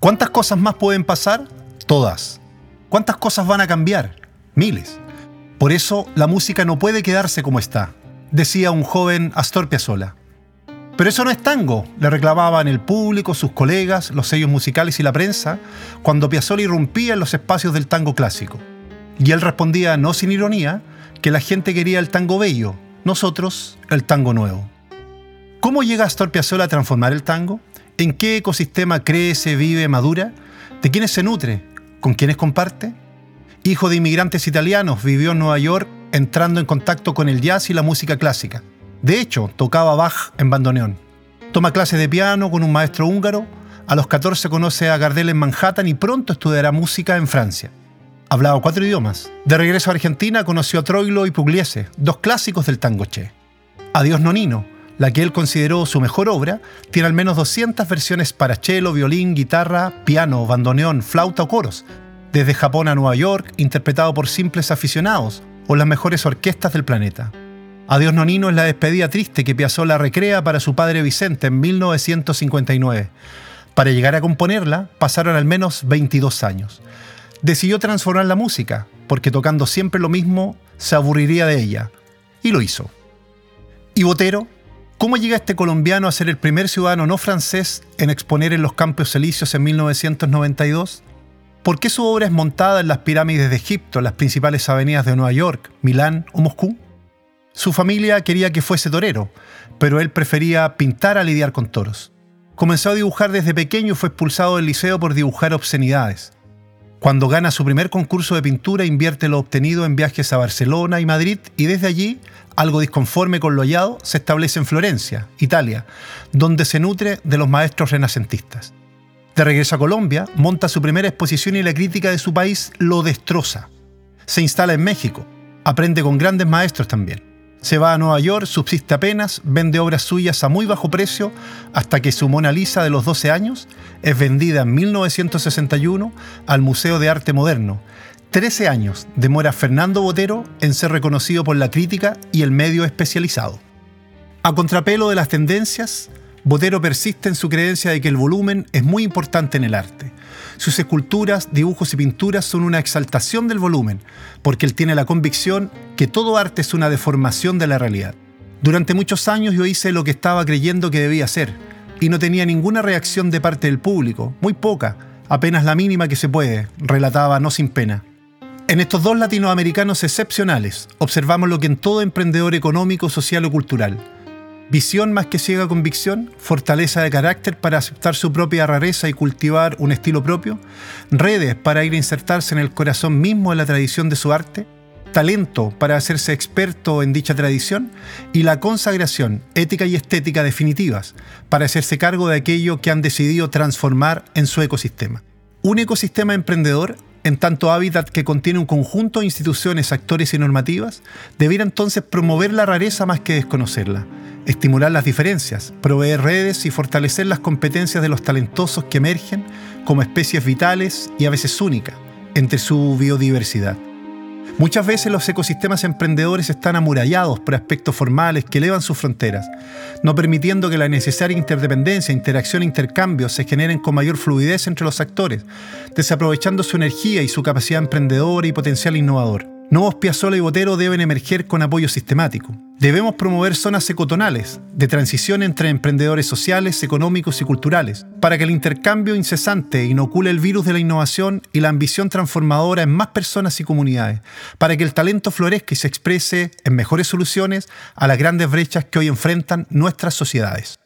¿Cuántas cosas más pueden pasar? Todas. ¿Cuántas cosas van a cambiar? Miles. Por eso la música no puede quedarse como está, decía un joven Astor Piazzolla. Pero eso no es tango, le reclamaban el público, sus colegas, los sellos musicales y la prensa, cuando Piazzolla irrumpía en los espacios del tango clásico. Y él respondía, no sin ironía, que la gente quería el tango bello, nosotros el tango nuevo. ¿Cómo llega Astor Piazzolla a transformar el tango? ¿En qué ecosistema crece, vive, madura? ¿De quiénes se nutre? ¿Con quiénes comparte? Hijo de inmigrantes italianos, vivió en Nueva York entrando en contacto con el jazz y la música clásica. De hecho, tocaba Bach en bandoneón. Toma clases de piano con un maestro húngaro. A los 14 conoce a Gardel en Manhattan y pronto estudiará música en Francia. Hablaba cuatro idiomas. De regreso a Argentina conoció a Troilo y Pugliese, dos clásicos del tango che. Adiós Nonino, la que él consideró su mejor obra, tiene al menos 200 versiones para cello, violín, guitarra, piano, bandoneón, flauta o coros, desde Japón a Nueva York, interpretado por simples aficionados o las mejores orquestas del planeta. Adiós Nonino es la despedida triste que Piazzolla recrea para su padre Vicente en 1959. Para llegar a componerla pasaron al menos 22 años. Decidió transformar la música, porque tocando siempre lo mismo se aburriría de ella, y lo hizo. ¿Y Botero? ¿Cómo llega este colombiano a ser el primer ciudadano no francés en exponer en los Campos Elíseos en 1992? ¿Por qué su obra es montada en las pirámides de Egipto, las principales avenidas de Nueva York, Milán o Moscú? Su familia quería que fuese torero, pero él prefería pintar a lidiar con toros. Comenzó a dibujar desde pequeño y fue expulsado del liceo por dibujar obscenidades. Cuando gana su primer concurso de pintura, invierte lo obtenido en viajes a Barcelona y Madrid y desde allí, algo disconforme con lo hallado, se establece en Florencia, Italia, donde se nutre de los maestros renacentistas. De regreso a Colombia, monta su primera exposición y la crítica de su país lo destroza. Se instala en México, aprende con grandes maestros también. Se va a Nueva York, subsiste apenas, vende obras suyas a muy bajo precio hasta que su Mona Lisa de los 12 años es vendida en 1961 al Museo de Arte Moderno. 13 años demora Fernando Botero en ser reconocido por la crítica y el medio especializado. A contrapelo de las tendencias, Botero persiste en su creencia de que el volumen es muy importante en el arte. Sus esculturas, dibujos y pinturas son una exaltación del volumen, porque él tiene la convicción que todo arte es una deformación de la realidad. Durante muchos años yo hice lo que estaba creyendo que debía hacer, y no tenía ninguna reacción de parte del público, muy poca, apenas la mínima que se puede, relataba no sin pena. En estos dos latinoamericanos excepcionales, observamos lo que en todo emprendedor económico, social o cultural, Visión más que ciega convicción, fortaleza de carácter para aceptar su propia rareza y cultivar un estilo propio, redes para ir a insertarse en el corazón mismo de la tradición de su arte, talento para hacerse experto en dicha tradición y la consagración ética y estética definitivas para hacerse cargo de aquello que han decidido transformar en su ecosistema. Un ecosistema emprendedor en tanto hábitat que contiene un conjunto de instituciones, actores y normativas, debiera entonces promover la rareza más que desconocerla estimular las diferencias, proveer redes y fortalecer las competencias de los talentosos que emergen como especies vitales y a veces únicas entre su biodiversidad. Muchas veces los ecosistemas emprendedores están amurallados por aspectos formales que elevan sus fronteras, no permitiendo que la necesaria interdependencia, interacción e intercambio se generen con mayor fluidez entre los actores, desaprovechando su energía y su capacidad emprendedora y potencial innovador. Nuevos Piazzolla y Botero deben emerger con apoyo sistemático. Debemos promover zonas ecotonales, de transición entre emprendedores sociales, económicos y culturales, para que el intercambio incesante inocule el virus de la innovación y la ambición transformadora en más personas y comunidades, para que el talento florezca y se exprese en mejores soluciones a las grandes brechas que hoy enfrentan nuestras sociedades.